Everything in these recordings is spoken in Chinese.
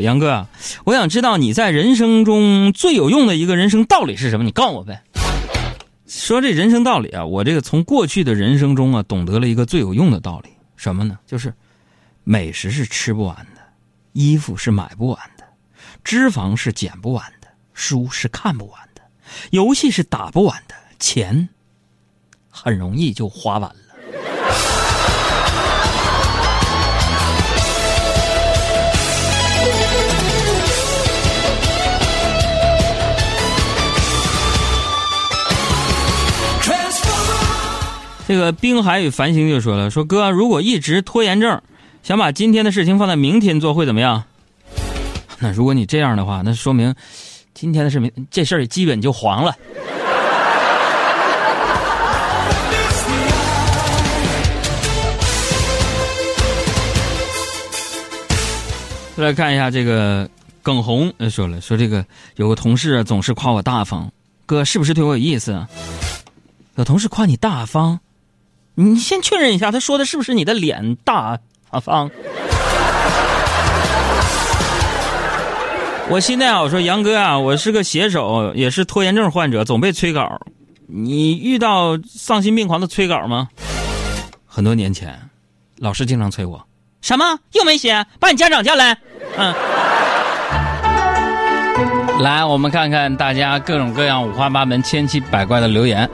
杨哥，我想知道你在人生中最有用的一个人生道理是什么？你告诉我呗。说这人生道理啊，我这个从过去的人生中啊，懂得了一个最有用的道理，什么呢？就是美食是吃不完的，衣服是买不完的，脂肪是减不完的，书是看不完的，游戏是打不完的，钱很容易就花完了。这个滨海与繁星就说了：“说哥，如果一直拖延症，想把今天的事情放在明天做，会怎么样？那如果你这样的话，那说明今天的事情这事儿基本就黄了。”再来看一下这个耿红说了：“说这个有个同事总是夸我大方，哥是不是对我有意思？有同事夸你大方？”你先确认一下，他说的是不是你的脸大啊方？我现在啊，我说杨哥啊，我是个写手，也是拖延症患者，总被催稿。你遇到丧心病狂的催稿吗？很多年前，老师经常催我，什么又没写？把你家长叫来。嗯。来，我们看看大家各种各样、五花八门、千奇百怪的留言。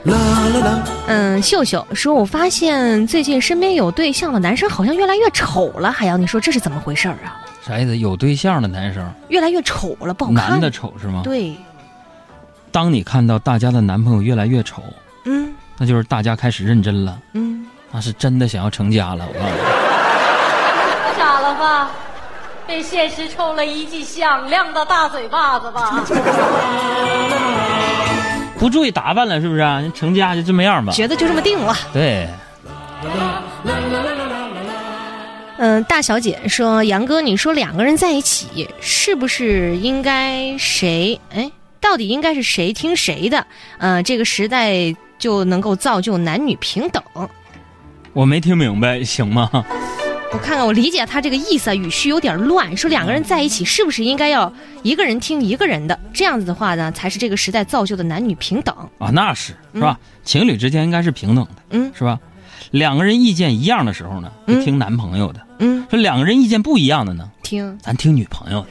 嗯，秀秀说：“我发现最近身边有对象的男生好像越来越丑了。”海洋，你说这是怎么回事儿啊？啥意思？有对象的男生越来越丑了，不好看。男的丑是吗？对。当你看到大家的男朋友越来越丑，嗯，那就是大家开始认真了，嗯，那是真的想要成家了。我告诉你，傻了吧？被现实抽了一记响亮的大嘴巴子吧！不注意打扮了是不是？成家就这么样吧？觉得就这么定了。对。嗯，大小姐说：“杨哥，你说两个人在一起，是不是应该谁？哎，到底应该是谁听谁的？呃，这个时代就能够造就男女平等？”我没听明白，行吗？我看看，我理解他这个意思啊，语序有点乱。说两个人在一起，是不是应该要一个人听一个人的？这样子的话呢，才是这个时代造就的男女平等啊？那是是吧？情侣之间应该是平等的，嗯，是吧？两个人意见一样的时候呢，就听男朋友的，嗯。说两个人意见不一样的呢，听咱听女朋友的，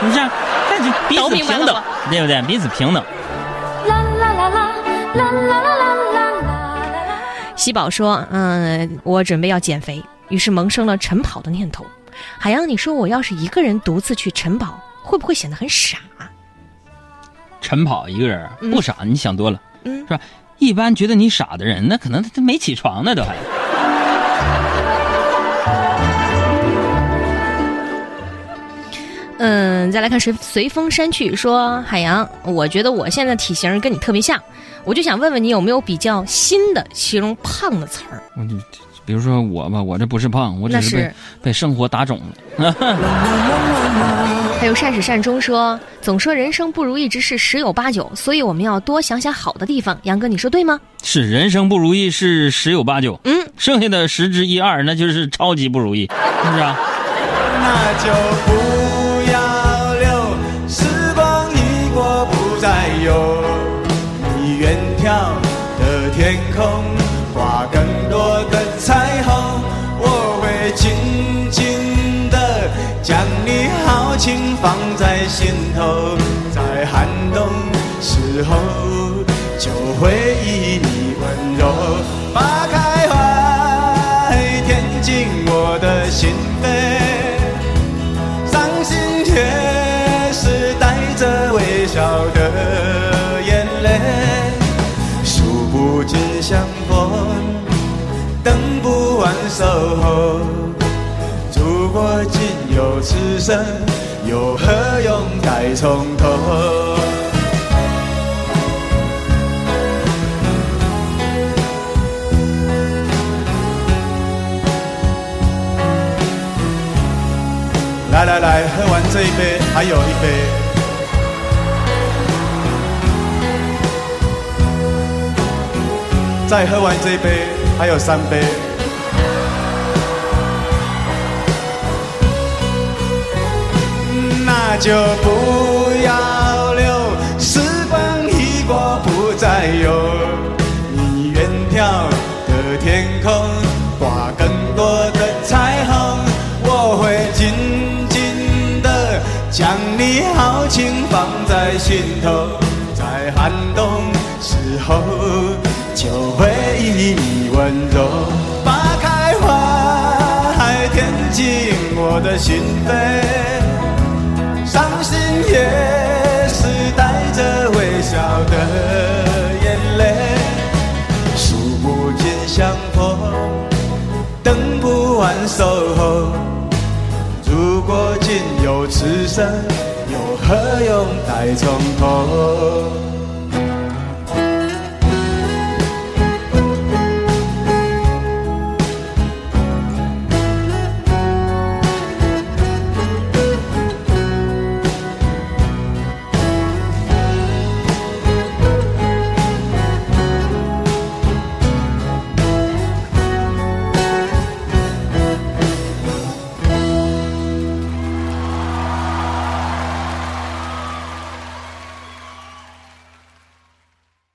是不是？那就彼此平等，对不对？彼此平等。啦啦啦啦啦啦啦啦啦！喜宝说：“嗯，我准备要减肥。”于是萌生了晨跑的念头。海洋，你说我要是一个人独自去晨跑，会不会显得很傻？晨跑一个人不傻，你想多了，嗯，是吧？一般觉得你傻的人，那可能他没起床呢，都还。再来看随随风山去说海洋，我觉得我现在体型跟你特别像，我就想问问你有没有比较新的形容胖的词儿？比如说我吧，我这不是胖，我只是被被生活打肿了。还有善始善终说，总说人生不如意之事十有八九，所以我们要多想想好的地方。杨哥，你说对吗？是人生不如意是十有八九，嗯，剩下的十之一二那就是超级不如意，是不是啊？那就不有，你远眺的天空。画更多的彩虹，我会紧紧的将你豪情放在心头，在寒冬时候就回忆你温柔把开怀，填进我的心扉，相逢。等不完守候，如果仅有此生，又何用再从头？来来来，喝完这一杯，还有一杯。再喝完这一杯。还有三杯。那就不要留，时光一过不再有。你远眺的天空，挂更多的彩虹，我会紧紧的将你豪情放在心头，在寒冬时候就会以你温柔，把开怀填进我的心扉。伤心也是带着微笑的眼泪，数不尽相逢，等不完守候。如果仅有此生，又何用再从头？